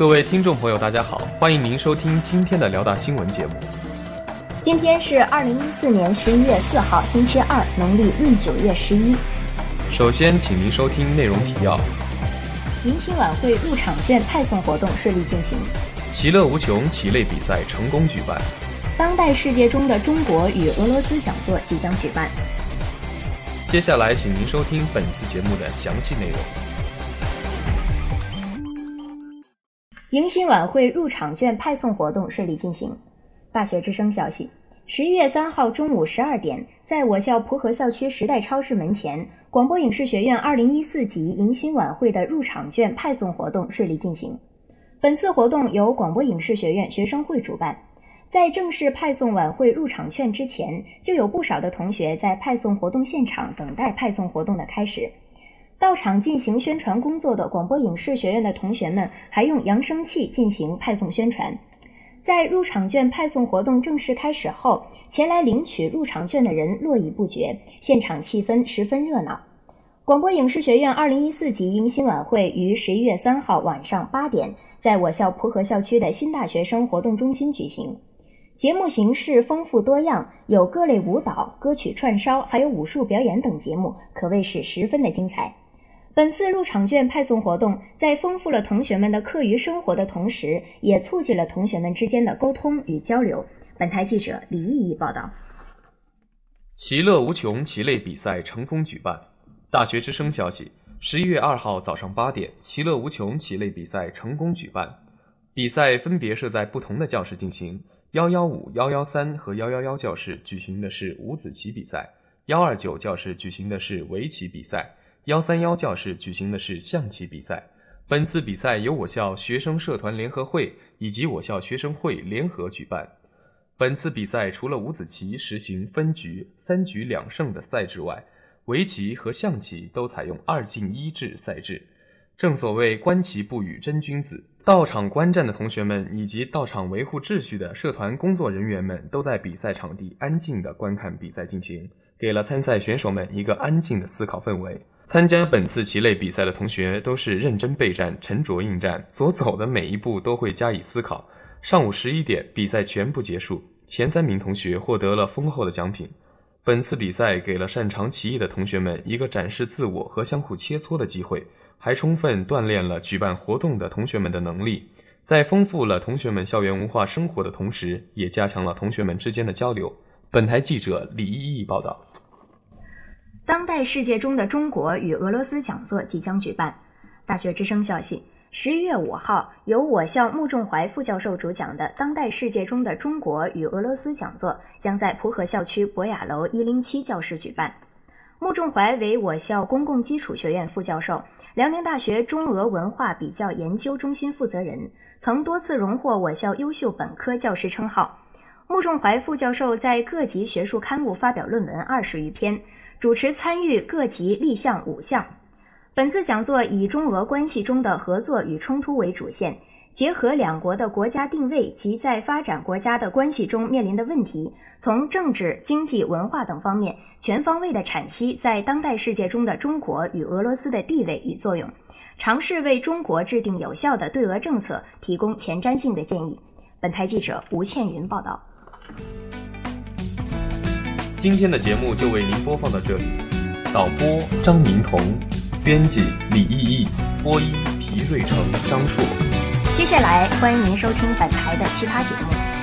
各位听众朋友，大家好，欢迎您收听今天的辽大新闻节目。今天是二零一四年十一月四号，星期二，农历闰九月十一。首先，请您收听内容提要：迎新晚会入场券派送活动顺利进行；其乐无穷棋类比赛成功举办；当代世界中的中国与俄罗斯讲座即将举办。接下来，请您收听本次节目的详细内容。迎新晚会入场券派送活动顺利进行。大学之声消息：十一月三号中午十二点，在我校蒲河校区时代超市门前，广播影视学院二零一四级迎新晚会的入场券派送活动顺利进行。本次活动由广播影视学院学生会主办。在正式派送晚会入场券之前，就有不少的同学在派送活动现场等待派送活动的开始。到场进行宣传工作的广播影视学院的同学们还用扬声器进行派送宣传。在入场券派送活动正式开始后，前来领取入场券的人络绎不绝，现场气氛十分热闹。广播影视学院二零一四级迎新晚会于十一月三号晚上八点，在我校蒲河校区的新大学生活动中心举行。节目形式丰富多样，有各类舞蹈、歌曲串烧，还有武术表演等节目，可谓是十分的精彩。本次入场券派送活动，在丰富了同学们的课余生活的同时，也促进了同学们之间的沟通与交流。本台记者李毅毅报道。其乐无穷棋类比赛成功举办。大学之声消息：十一月二号早上八点，其乐无穷棋类比赛成功举办。比赛分别设在不同的教室进行。幺幺五、幺幺三和幺幺幺教室举行的是五子棋比赛，幺二九教室举行的是围棋比赛，幺三幺教室举行的是象棋比赛。本次比赛由我校学生社团联合会以及我校学生会联合举办。本次比赛除了五子棋实行分局、三局两胜的赛制外，围棋和象棋都采用二进一制赛制。正所谓观棋不语真君子。到场观战的同学们以及到场维护秩序的社团工作人员们，都在比赛场地安静地观看比赛进行，给了参赛选手们一个安静的思考氛围。参加本次棋类比赛的同学都是认真备战、沉着应战，所走的每一步都会加以思考。上午十一点，比赛全部结束，前三名同学获得了丰厚的奖品。本次比赛给了擅长棋艺的同学们一个展示自我和相互切磋的机会。还充分锻炼了举办活动的同学们的能力，在丰富了同学们校园文化生活的同时，也加强了同学们之间的交流。本台记者李依依报道。当代世界中的中国与俄罗斯讲座即将举办。大学之声消息：十一月五号，由我校穆仲怀副教授主讲的《当代世界中的中国与俄罗斯》讲座将在蒲河校区博雅楼一零七教室举办。穆仲怀为我校公共基础学院副教授。辽宁大学中俄文化比较研究中心负责人，曾多次荣获我校优秀本科教师称号。穆仲怀副教授在各级学术刊物发表论文二十余篇，主持参与各级立项五项。本次讲座以中俄关系中的合作与冲突为主线。结合两国的国家定位及在发展国家的关系中面临的问题，从政治、经济、文化等方面全方位的阐析在当代世界中的中国与俄罗斯的地位与作用，尝试为中国制定有效的对俄政策提供前瞻性的建议。本台记者吴倩云报道。今天的节目就为您播放到这里，导播张明彤，编辑李毅毅，播音皮瑞成、张硕。接下来，欢迎您收听本台的其他节目。